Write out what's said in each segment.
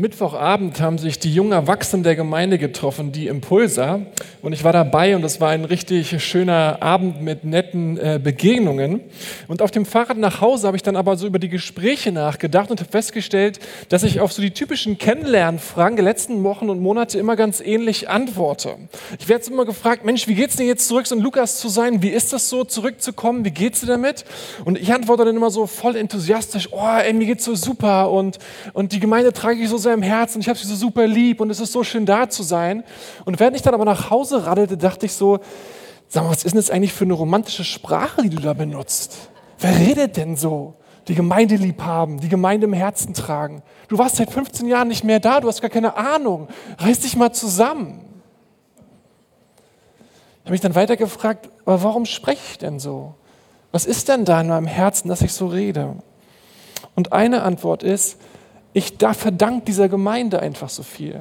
Am Mittwochabend haben sich die jungen Erwachsenen der Gemeinde getroffen, die Impulser. Und ich war dabei und es war ein richtig schöner Abend mit netten äh, Begegnungen. Und auf dem Fahrrad nach Hause habe ich dann aber so über die Gespräche nachgedacht und habe festgestellt, dass ich auf so die typischen Kennenlernfragen der letzten Wochen und Monate immer ganz ähnlich antworte. Ich werde immer gefragt, Mensch, wie geht's dir jetzt zurück, so ein Lukas zu sein? Wie ist das so, zurückzukommen? Wie geht's dir damit? Und ich antworte dann immer so voll enthusiastisch, oh, ey, mir geht's so super und, und die Gemeinde trage ich so sehr im Herzen, ich habe sie so super lieb und es ist so schön da zu sein. Und während ich dann aber nach Hause raddelte, dachte ich so, sag mal, was ist denn das eigentlich für eine romantische Sprache, die du da benutzt? Wer redet denn so? Die Gemeinde lieb haben, die Gemeinde im Herzen tragen. Du warst seit 15 Jahren nicht mehr da, du hast gar keine Ahnung. Reiß dich mal zusammen. Ich habe mich dann weiter gefragt, aber warum spreche ich denn so? Was ist denn da in meinem Herzen, dass ich so rede? Und eine Antwort ist, ich da verdanke dieser Gemeinde einfach so viel.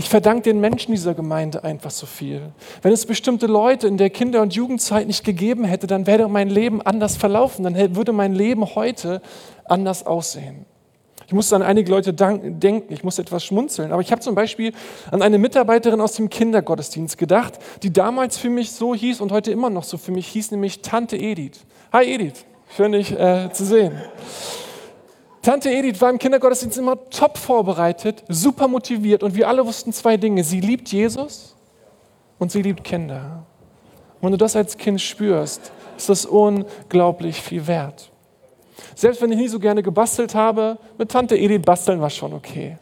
Ich verdanke den Menschen dieser Gemeinde einfach so viel. Wenn es bestimmte Leute in der Kinder- und Jugendzeit nicht gegeben hätte, dann wäre mein Leben anders verlaufen. Dann würde mein Leben heute anders aussehen. Ich musste an einige Leute denken, ich musste etwas schmunzeln. Aber ich habe zum Beispiel an eine Mitarbeiterin aus dem Kindergottesdienst gedacht, die damals für mich so hieß und heute immer noch so für mich hieß, nämlich Tante Edith. Hi Edith, schön dich äh, zu sehen. Tante Edith war im Kindergottesdienst immer top vorbereitet, super motiviert und wir alle wussten zwei Dinge. Sie liebt Jesus und sie liebt Kinder. Und wenn du das als Kind spürst, ist das unglaublich viel wert. Selbst wenn ich nie so gerne gebastelt habe, mit Tante Edith basteln war schon okay.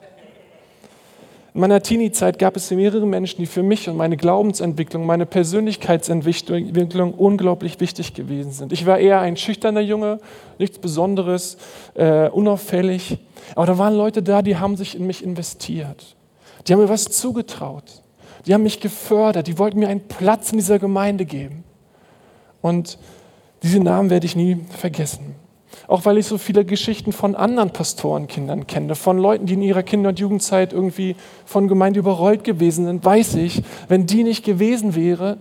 In meiner Teenie-Zeit gab es mehrere Menschen, die für mich und meine Glaubensentwicklung, meine Persönlichkeitsentwicklung unglaublich wichtig gewesen sind. Ich war eher ein schüchterner Junge, nichts Besonderes, äh, unauffällig. Aber da waren Leute da, die haben sich in mich investiert. Die haben mir was zugetraut. Die haben mich gefördert. Die wollten mir einen Platz in dieser Gemeinde geben. Und diese Namen werde ich nie vergessen. Auch weil ich so viele Geschichten von anderen Pastorenkindern kenne, von Leuten, die in ihrer Kinder- und Jugendzeit irgendwie von Gemeinde überrollt gewesen sind, weiß ich, wenn die nicht gewesen wäre,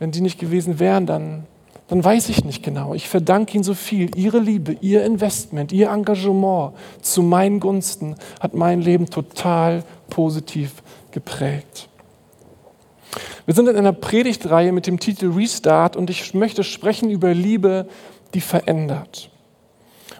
wenn die nicht gewesen wären, dann, dann weiß ich nicht genau. Ich verdanke ihnen so viel. Ihre Liebe, ihr Investment, ihr Engagement zu meinen Gunsten hat mein Leben total positiv geprägt. Wir sind in einer Predigtreihe mit dem Titel Restart und ich möchte sprechen über Liebe, die verändert.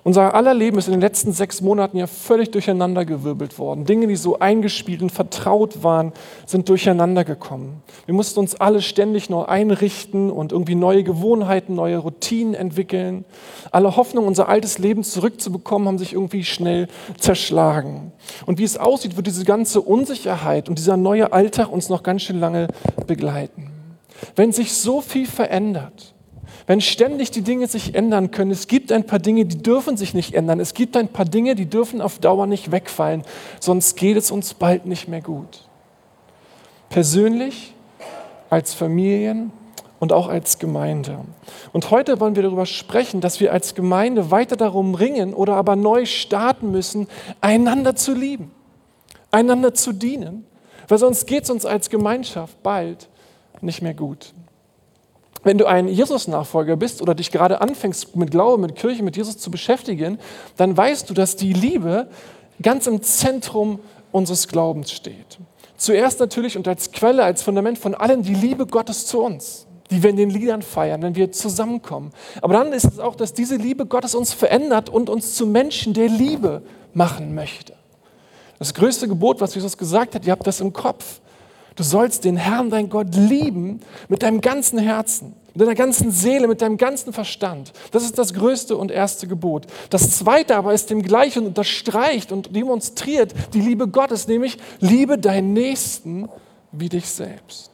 Unser aller Leben ist in den letzten sechs Monaten ja völlig durcheinandergewirbelt worden. Dinge, die so eingespielt und vertraut waren, sind durcheinander gekommen. Wir mussten uns alle ständig neu einrichten und irgendwie neue Gewohnheiten, neue Routinen entwickeln. Alle Hoffnungen, unser altes Leben zurückzubekommen, haben sich irgendwie schnell zerschlagen. Und wie es aussieht, wird diese ganze Unsicherheit und dieser neue Alltag uns noch ganz schön lange begleiten. Wenn sich so viel verändert, wenn ständig die Dinge sich ändern können, es gibt ein paar Dinge, die dürfen sich nicht ändern. Es gibt ein paar Dinge, die dürfen auf Dauer nicht wegfallen, sonst geht es uns bald nicht mehr gut. Persönlich, als Familien und auch als Gemeinde. Und heute wollen wir darüber sprechen, dass wir als Gemeinde weiter darum ringen oder aber neu starten müssen, einander zu lieben, einander zu dienen, weil sonst geht es uns als Gemeinschaft bald nicht mehr gut. Wenn du ein Jesus-Nachfolger bist oder dich gerade anfängst mit Glauben, mit Kirche, mit Jesus zu beschäftigen, dann weißt du, dass die Liebe ganz im Zentrum unseres Glaubens steht. Zuerst natürlich und als Quelle, als Fundament von allem die Liebe Gottes zu uns, die wir in den Liedern feiern, wenn wir zusammenkommen. Aber dann ist es auch, dass diese Liebe Gottes uns verändert und uns zu Menschen der Liebe machen möchte. Das größte Gebot, was Jesus gesagt hat, ihr habt das im Kopf. Du sollst den Herrn, dein Gott, lieben mit deinem ganzen Herzen, mit deiner ganzen Seele, mit deinem ganzen Verstand. Das ist das größte und erste Gebot. Das zweite aber ist dem gleichen und unterstreicht und demonstriert die Liebe Gottes, nämlich liebe deinen Nächsten wie dich selbst.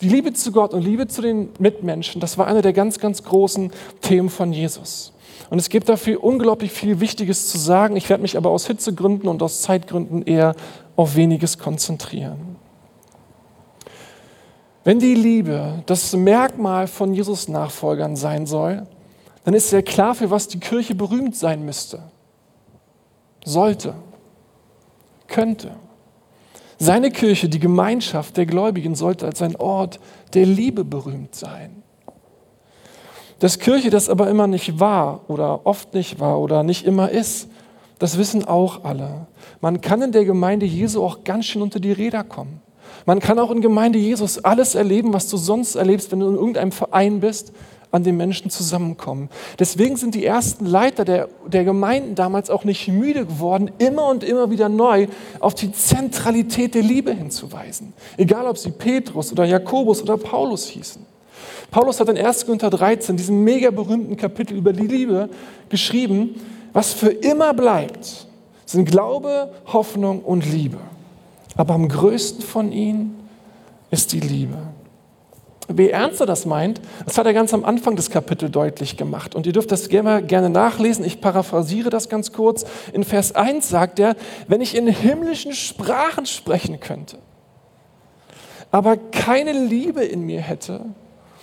Die Liebe zu Gott und Liebe zu den Mitmenschen, das war einer der ganz, ganz großen Themen von Jesus. Und es gibt dafür unglaublich viel Wichtiges zu sagen. Ich werde mich aber aus Hitzegründen und aus Zeitgründen eher auf weniges konzentrieren. Wenn die Liebe das Merkmal von Jesus Nachfolgern sein soll, dann ist ja klar, für was die Kirche berühmt sein müsste. Sollte. Könnte. Seine Kirche, die Gemeinschaft der Gläubigen, sollte als ein Ort der Liebe berühmt sein. Dass Kirche das aber immer nicht war oder oft nicht war oder nicht immer ist, Das wissen auch alle. Man kann in der Gemeinde Jesu auch ganz schön unter die Räder kommen. Man kann auch in Gemeinde Jesus alles erleben, was du sonst erlebst, wenn du in irgendeinem Verein bist, an dem Menschen zusammenkommen. Deswegen sind die ersten Leiter der, der Gemeinden damals auch nicht müde geworden, immer und immer wieder neu auf die Zentralität der Liebe hinzuweisen. Egal, ob sie Petrus oder Jakobus oder Paulus hießen. Paulus hat in 1. Korinther 13, diesem mega berühmten Kapitel über die Liebe, geschrieben, was für immer bleibt, sind Glaube, Hoffnung und Liebe. Aber am größten von ihnen ist die Liebe. Wie ernst er das meint, das hat er ganz am Anfang des Kapitels deutlich gemacht. Und ihr dürft das gerne, gerne nachlesen. Ich paraphrasiere das ganz kurz. In Vers 1 sagt er, wenn ich in himmlischen Sprachen sprechen könnte, aber keine Liebe in mir hätte,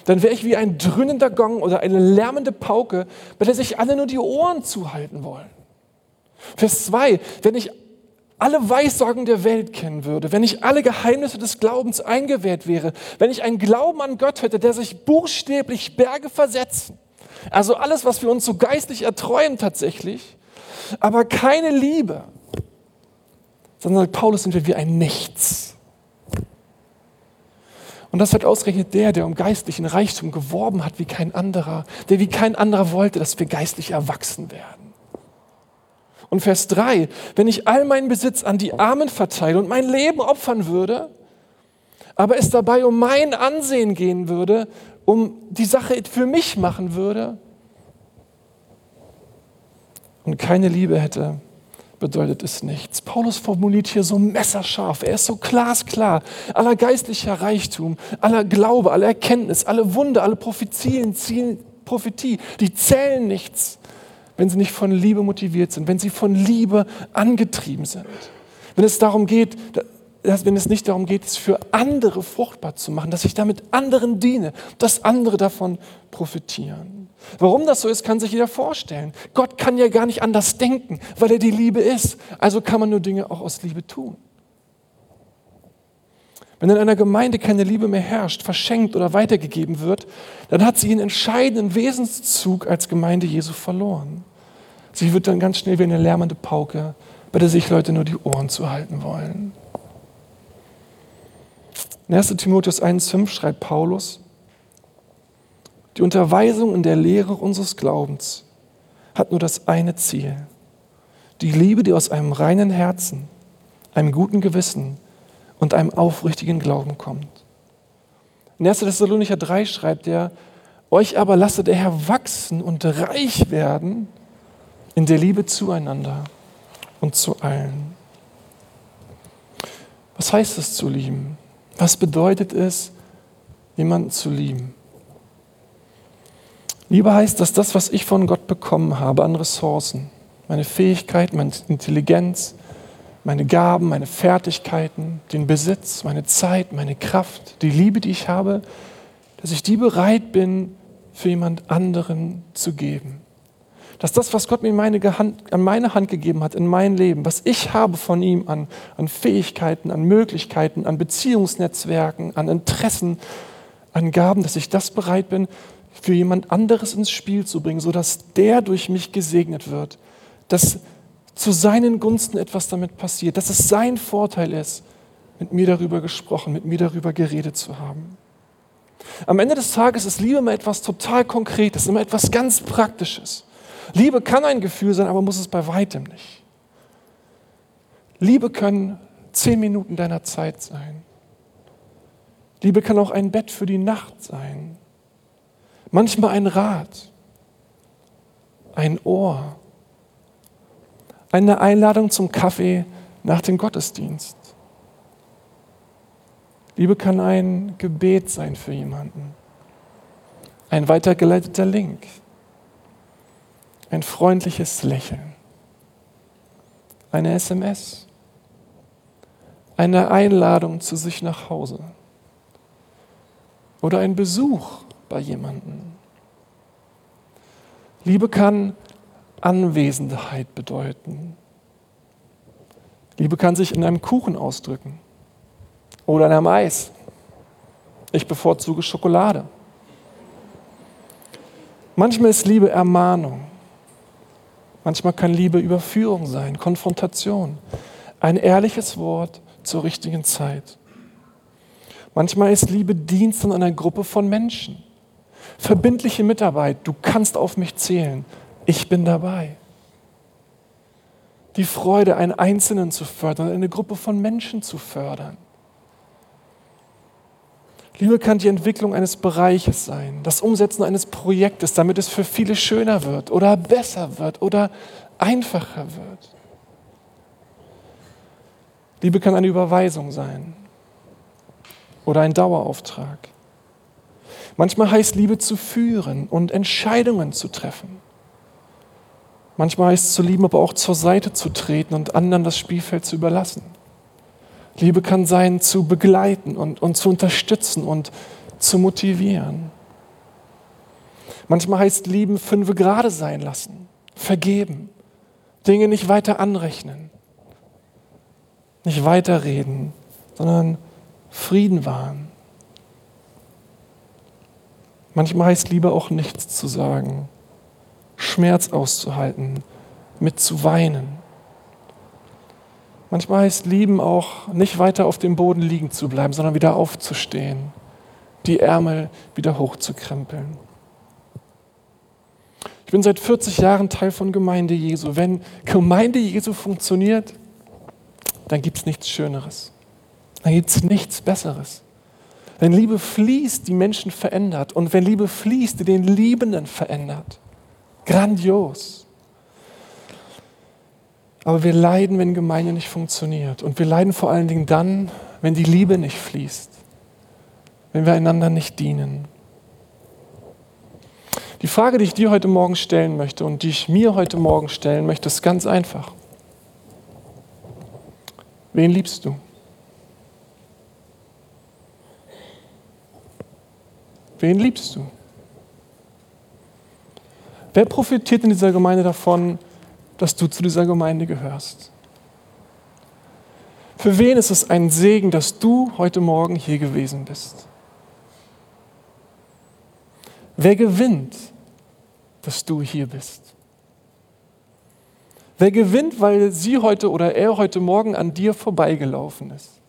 dann wäre ich wie ein dröhnender Gong oder eine lärmende Pauke, bei der sich alle nur die Ohren zuhalten wollen. Vers 2, wenn ich alle Weissagen der Welt kennen würde, wenn ich alle Geheimnisse des Glaubens eingewählt wäre, wenn ich einen Glauben an Gott hätte, der sich buchstäblich Berge versetzen, also alles, was wir uns so geistlich erträumen tatsächlich, aber keine Liebe, sondern sagt Paulus, sind wir wie ein Nichts. Und das wird ausgerechnet der, der um geistlichen Reichtum geworben hat wie kein anderer, der wie kein anderer wollte, dass wir geistlich erwachsen werden. Und Vers 3, wenn ich all meinen Besitz an die Armen verteile und mein Leben opfern würde, aber es dabei um mein Ansehen gehen würde, um die Sache für mich machen würde und keine Liebe hätte, bedeutet es nichts. Paulus formuliert hier so messerscharf, er ist so glasklar. Aller geistlicher Reichtum, aller Glaube, aller Erkenntnis, alle Wunder, alle Prophezien, Prophetie, die zählen nichts wenn sie nicht von Liebe motiviert sind, wenn sie von Liebe angetrieben sind. Wenn es darum geht, dass, wenn es nicht darum geht, es für andere fruchtbar zu machen, dass ich damit anderen diene, dass andere davon profitieren. Warum das so ist, kann sich jeder vorstellen. Gott kann ja gar nicht anders denken, weil er die Liebe ist. Also kann man nur Dinge auch aus Liebe tun. Wenn in einer Gemeinde keine Liebe mehr herrscht, verschenkt oder weitergegeben wird, dann hat sie ihren entscheidenden Wesenszug als Gemeinde Jesu verloren. Sie wird dann ganz schnell wie eine lärmende Pauke, bei der sich Leute nur die Ohren zuhalten wollen. In 1. Timotheus 1,5 schreibt Paulus, die Unterweisung in der Lehre unseres Glaubens hat nur das eine Ziel. Die Liebe, die aus einem reinen Herzen, einem guten Gewissen und einem aufrichtigen Glauben kommt. In 1. Thessalonicher 3 schreibt er, euch aber lasse der Herr wachsen und reich werden in der Liebe zueinander und zu allen. Was heißt es zu lieben? Was bedeutet es, jemanden zu lieben? Liebe heißt, dass das, was ich von Gott bekommen habe an Ressourcen, meine Fähigkeit, meine Intelligenz, meine Gaben, meine Fertigkeiten, den Besitz, meine Zeit, meine Kraft, die Liebe, die ich habe, dass ich die bereit bin, für jemand anderen zu geben dass das, was Gott mir meine Hand, an meine Hand gegeben hat, in mein Leben, was ich habe von ihm an, an Fähigkeiten, an Möglichkeiten, an Beziehungsnetzwerken, an Interessen, an Gaben, dass ich das bereit bin, für jemand anderes ins Spiel zu bringen, sodass der durch mich gesegnet wird, dass zu seinen Gunsten etwas damit passiert, dass es sein Vorteil ist, mit mir darüber gesprochen, mit mir darüber geredet zu haben. Am Ende des Tages ist Liebe immer etwas total Konkretes, immer etwas ganz Praktisches. Liebe kann ein Gefühl sein, aber muss es bei weitem nicht. Liebe können zehn Minuten deiner Zeit sein. Liebe kann auch ein Bett für die Nacht sein. Manchmal ein Rat, ein Ohr, eine Einladung zum Kaffee nach dem Gottesdienst. Liebe kann ein Gebet sein für jemanden, ein weitergeleiteter Link ein freundliches Lächeln, eine SMS, eine Einladung zu sich nach Hause oder ein Besuch bei jemandem. Liebe kann Anwesenheit bedeuten. Liebe kann sich in einem Kuchen ausdrücken oder in einem Eis. Ich bevorzuge Schokolade. Manchmal ist Liebe Ermahnung. Manchmal kann Liebe Überführung sein, Konfrontation, ein ehrliches Wort zur richtigen Zeit. Manchmal ist Liebe Dienst in einer Gruppe von Menschen. Verbindliche Mitarbeit, du kannst auf mich zählen, ich bin dabei. Die Freude, einen Einzelnen zu fördern, eine Gruppe von Menschen zu fördern. Liebe kann die Entwicklung eines Bereiches sein, das Umsetzen eines Projektes, damit es für viele schöner wird oder besser wird oder einfacher wird. Liebe kann eine Überweisung sein oder ein Dauerauftrag. Manchmal heißt Liebe zu führen und Entscheidungen zu treffen. Manchmal heißt es zu lieben, aber auch zur Seite zu treten und anderen das Spielfeld zu überlassen. Liebe kann sein, zu begleiten und, und zu unterstützen und zu motivieren. Manchmal heißt Lieben fünfe gerade sein lassen, vergeben, Dinge nicht weiter anrechnen, nicht weiterreden, sondern Frieden wahren. Manchmal heißt Liebe auch nichts zu sagen, Schmerz auszuhalten, mit zu weinen. Manchmal heißt Lieben auch, nicht weiter auf dem Boden liegen zu bleiben, sondern wieder aufzustehen, die Ärmel wieder hochzukrempeln. Ich bin seit 40 Jahren Teil von Gemeinde Jesu. Wenn Gemeinde Jesu funktioniert, dann gibt es nichts Schöneres. Dann gibt es nichts Besseres. Wenn Liebe fließt, die Menschen verändert. Und wenn Liebe fließt, die den Liebenden verändert. Grandios. Aber wir leiden, wenn Gemeinde nicht funktioniert. Und wir leiden vor allen Dingen dann, wenn die Liebe nicht fließt, wenn wir einander nicht dienen. Die Frage, die ich dir heute Morgen stellen möchte und die ich mir heute Morgen stellen möchte, ist ganz einfach. Wen liebst du? Wen liebst du? Wer profitiert in dieser Gemeinde davon, dass du zu dieser Gemeinde gehörst. Für wen ist es ein Segen, dass du heute Morgen hier gewesen bist? Wer gewinnt, dass du hier bist? Wer gewinnt, weil sie heute oder er heute Morgen an dir vorbeigelaufen ist?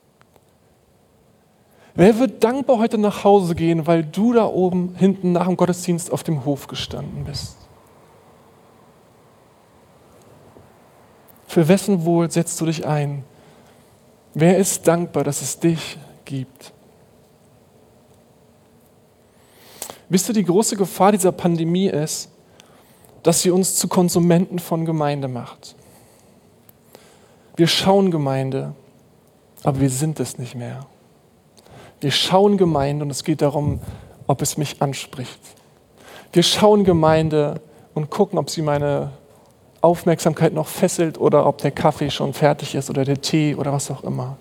Wer wird dankbar heute nach Hause gehen, weil du da oben hinten nach dem Gottesdienst auf dem Hof gestanden bist? Für wessen Wohl setzt du dich ein? Wer ist dankbar, dass es dich gibt? Wisst ihr, die große Gefahr dieser Pandemie ist, dass sie uns zu Konsumenten von Gemeinde macht. Wir schauen Gemeinde, aber wir sind es nicht mehr. Wir schauen Gemeinde und es geht darum, ob es mich anspricht. Wir schauen Gemeinde und gucken, ob sie meine Aufmerksamkeit noch fesselt oder ob der Kaffee schon fertig ist oder der Tee oder was auch immer.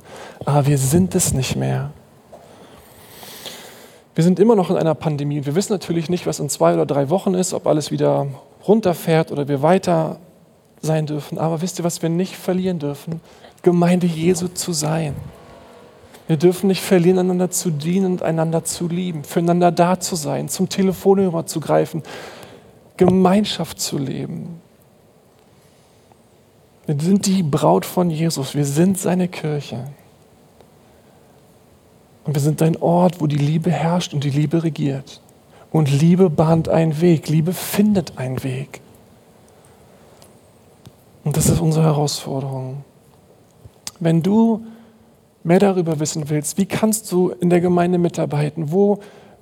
Aber wir sind es nicht mehr. Wir sind immer noch in einer Pandemie. Wir wissen natürlich nicht, was in zwei oder drei Wochen ist, ob alles wieder runterfährt oder wir weiter sein dürfen. Aber wisst ihr, was wir nicht verlieren dürfen? Gemeinde Jesu zu sein. Wir dürfen nicht verlieren, einander zu dienen und einander zu lieben, füreinander da zu sein, zum Telefonhörer zu greifen, Gemeinschaft zu leben. Wir sind die Braut von Jesus. Wir sind seine Kirche. Und wir sind ein Ort, wo die Liebe herrscht und die Liebe regiert. Und Liebe bahnt einen Weg. Liebe findet einen Weg. Und das ist unsere Herausforderung. Wenn du mehr darüber wissen willst, wie kannst du in der Gemeinde mitarbeiten? Wo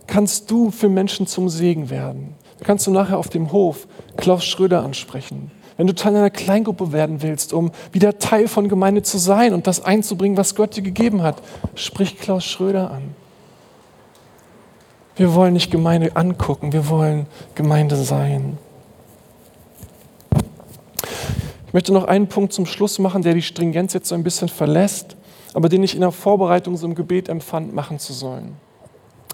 kannst du für Menschen zum Segen werden? Kannst du nachher auf dem Hof Klaus Schröder ansprechen? Wenn du Teil einer Kleingruppe werden willst, um wieder Teil von Gemeinde zu sein und das einzubringen, was Gott dir gegeben hat, sprich Klaus Schröder an. Wir wollen nicht Gemeinde angucken, wir wollen Gemeinde sein. Ich möchte noch einen Punkt zum Schluss machen, der die Stringenz jetzt so ein bisschen verlässt, aber den ich in der Vorbereitung so im Gebet empfand, machen zu sollen.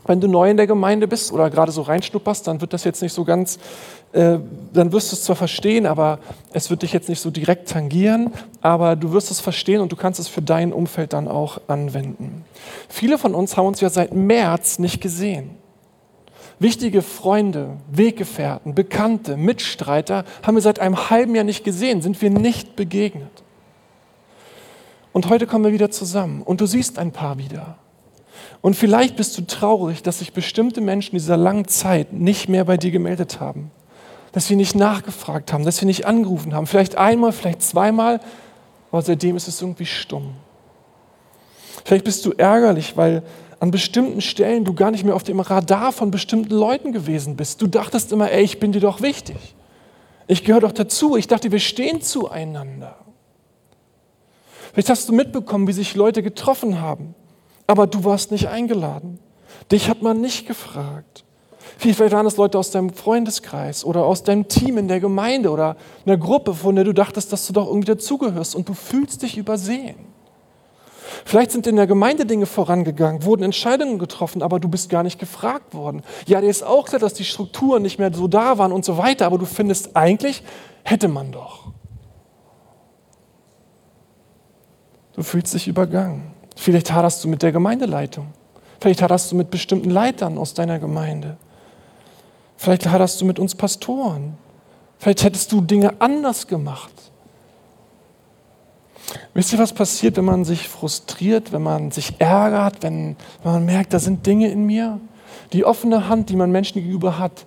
Wenn du neu in der Gemeinde bist oder gerade so reinschnupperst, dann wird das jetzt nicht so ganz, äh, dann wirst du es zwar verstehen, aber es wird dich jetzt nicht so direkt tangieren, aber du wirst es verstehen und du kannst es für dein Umfeld dann auch anwenden. Viele von uns haben uns ja seit März nicht gesehen. Wichtige Freunde, Weggefährten, Bekannte, Mitstreiter haben wir seit einem halben Jahr nicht gesehen, sind wir nicht begegnet. Und heute kommen wir wieder zusammen und du siehst ein paar wieder. Und vielleicht bist du traurig, dass sich bestimmte Menschen dieser langen Zeit nicht mehr bei dir gemeldet haben. Dass sie nicht nachgefragt haben, dass sie nicht angerufen haben. Vielleicht einmal, vielleicht zweimal, aber seitdem ist es irgendwie stumm. Vielleicht bist du ärgerlich, weil an bestimmten Stellen du gar nicht mehr auf dem Radar von bestimmten Leuten gewesen bist. Du dachtest immer, ey, ich bin dir doch wichtig. Ich gehöre doch dazu. Ich dachte, wir stehen zueinander. Vielleicht hast du mitbekommen, wie sich Leute getroffen haben, aber du warst nicht eingeladen. Dich hat man nicht gefragt. Vielleicht waren es Leute aus deinem Freundeskreis oder aus deinem Team in der Gemeinde oder einer Gruppe, von der du dachtest, dass du doch irgendwie dazugehörst und du fühlst dich übersehen. Vielleicht sind in der Gemeinde Dinge vorangegangen, wurden Entscheidungen getroffen, aber du bist gar nicht gefragt worden. Ja, dir ist auch klar, dass die Strukturen nicht mehr so da waren und so weiter, aber du findest eigentlich, hätte man doch. Du fühlst dich übergangen. Vielleicht haderst du mit der Gemeindeleitung. Vielleicht haderst du mit bestimmten Leitern aus deiner Gemeinde. Vielleicht haderst du mit uns Pastoren. Vielleicht hättest du Dinge anders gemacht. Wisst ihr, was passiert, wenn man sich frustriert, wenn man sich ärgert, wenn, wenn man merkt, da sind Dinge in mir? Die offene Hand, die man Menschen gegenüber hat,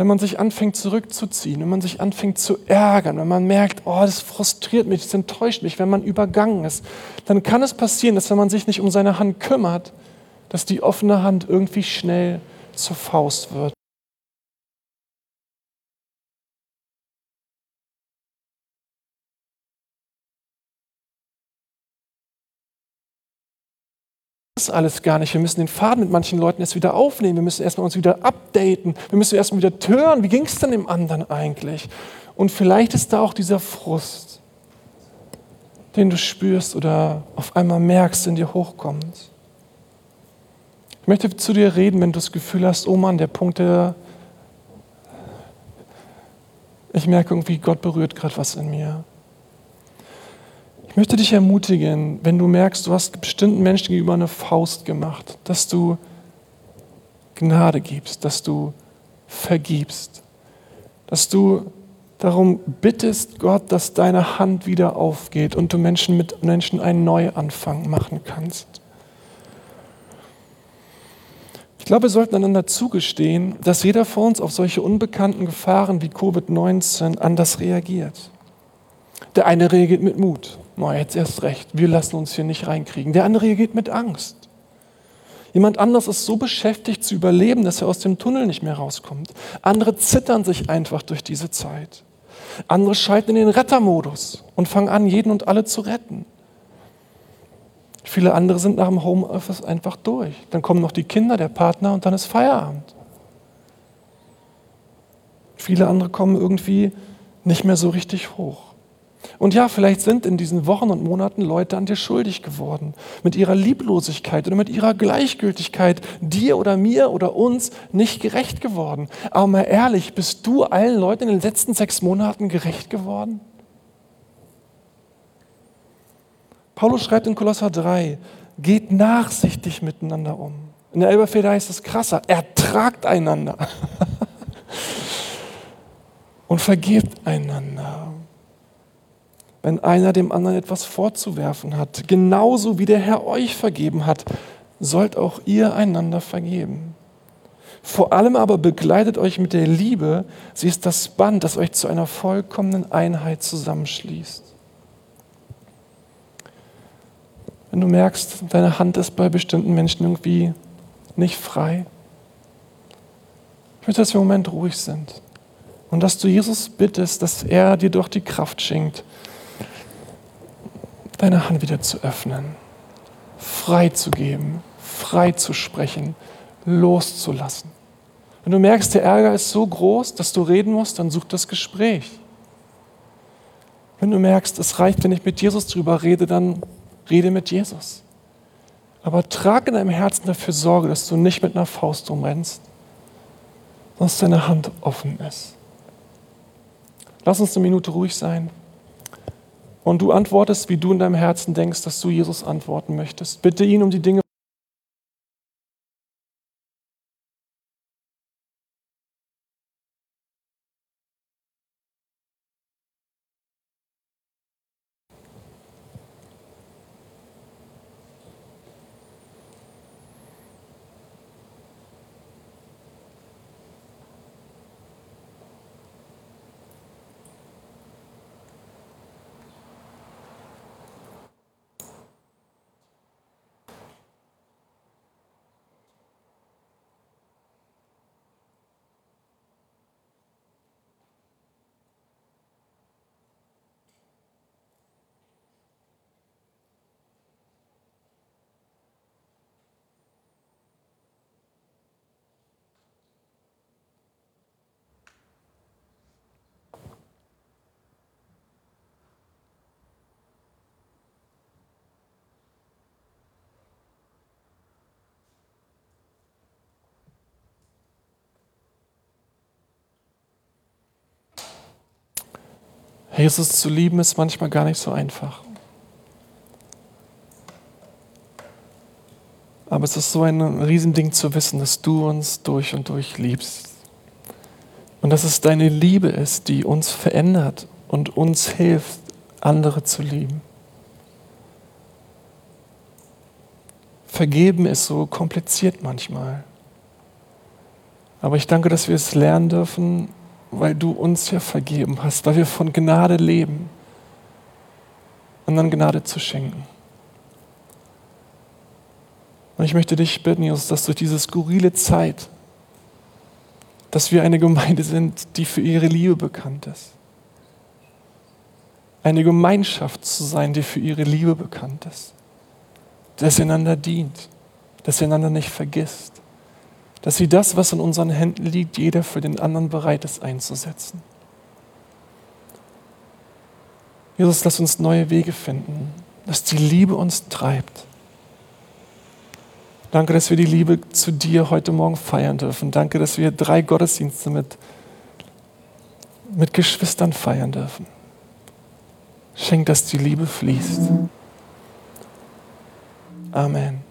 wenn man sich anfängt zurückzuziehen, wenn man sich anfängt zu ärgern, wenn man merkt, oh, das frustriert mich, das enttäuscht mich, wenn man übergangen ist, dann kann es passieren, dass wenn man sich nicht um seine Hand kümmert, dass die offene Hand irgendwie schnell zur Faust wird. Alles gar nicht. Wir müssen den Faden mit manchen Leuten erst wieder aufnehmen. Wir müssen erstmal uns wieder updaten. Wir müssen erstmal wieder hören, wie ging es denn dem anderen eigentlich? Und vielleicht ist da auch dieser Frust, den du spürst oder auf einmal merkst, in dir hochkommt. Ich möchte zu dir reden, wenn du das Gefühl hast, oh Mann, der Punkt, der ich merke irgendwie, Gott berührt gerade was in mir. Ich möchte dich ermutigen, wenn du merkst, du hast bestimmten Menschen gegenüber eine Faust gemacht, dass du Gnade gibst, dass du vergibst, dass du darum bittest, Gott, dass deine Hand wieder aufgeht und du Menschen mit Menschen einen Neuanfang machen kannst. Ich glaube, wir sollten einander zugestehen, dass jeder von uns auf solche unbekannten Gefahren wie Covid-19 anders reagiert. Der eine reagiert mit Mut. Na, jetzt erst recht. Wir lassen uns hier nicht reinkriegen. Der andere reagiert mit Angst. Jemand anders ist so beschäftigt zu überleben, dass er aus dem Tunnel nicht mehr rauskommt. Andere zittern sich einfach durch diese Zeit. Andere schalten in den Rettermodus und fangen an, jeden und alle zu retten. Viele andere sind nach dem Homeoffice einfach durch. Dann kommen noch die Kinder, der Partner und dann ist Feierabend. Viele andere kommen irgendwie nicht mehr so richtig hoch. Und ja, vielleicht sind in diesen Wochen und Monaten Leute an dir schuldig geworden, mit ihrer Lieblosigkeit oder mit ihrer Gleichgültigkeit dir oder mir oder uns nicht gerecht geworden. Aber mal ehrlich, bist du allen Leuten in den letzten sechs Monaten gerecht geworden? Paulus schreibt in Kolosser 3, geht nachsichtig miteinander um. In der Elberfelder heißt es krasser, ertragt einander und vergebt einander wenn einer dem anderen etwas vorzuwerfen hat. Genauso wie der Herr euch vergeben hat, sollt auch ihr einander vergeben. Vor allem aber begleitet euch mit der Liebe. Sie ist das Band, das euch zu einer vollkommenen Einheit zusammenschließt. Wenn du merkst, deine Hand ist bei bestimmten Menschen irgendwie nicht frei, ich möchte, dass wir im Moment ruhig sind und dass du Jesus bittest, dass er dir doch die Kraft schenkt, deine Hand wieder zu öffnen, frei zu geben, frei zu sprechen, loszulassen. Wenn du merkst, der Ärger ist so groß, dass du reden musst, dann such das Gespräch. Wenn du merkst, es reicht, wenn ich mit Jesus drüber rede, dann rede mit Jesus. Aber trag in deinem Herzen dafür Sorge, dass du nicht mit einer Faust rumrennst, sondern dass deine Hand offen ist. Lass uns eine Minute ruhig sein. Und du antwortest, wie du in deinem Herzen denkst, dass du Jesus antworten möchtest. Bitte ihn um die Dinge, Jesus zu lieben ist manchmal gar nicht so einfach. Aber es ist so ein Riesending zu wissen, dass du uns durch und durch liebst. Und dass es deine Liebe ist, die uns verändert und uns hilft, andere zu lieben. Vergeben ist so kompliziert manchmal. Aber ich danke, dass wir es lernen dürfen, weil du uns ja vergeben hast, weil wir von Gnade leben, anderen Gnade zu schenken. Und ich möchte dich bitten, Jesus, dass durch diese skurrile Zeit, dass wir eine Gemeinde sind, die für ihre Liebe bekannt ist. Eine Gemeinschaft zu sein, die für ihre Liebe bekannt ist. Dass sie einander dient, dass sie einander nicht vergisst. Dass sie das, was in unseren Händen liegt, jeder für den anderen bereit ist einzusetzen. Jesus, lass uns neue Wege finden, dass die Liebe uns treibt Danke, dass wir die Liebe zu dir heute Morgen feiern dürfen. Danke, dass wir drei Gottesdienste mit, mit Geschwistern feiern dürfen. Schenk, dass die Liebe fließt. Amen.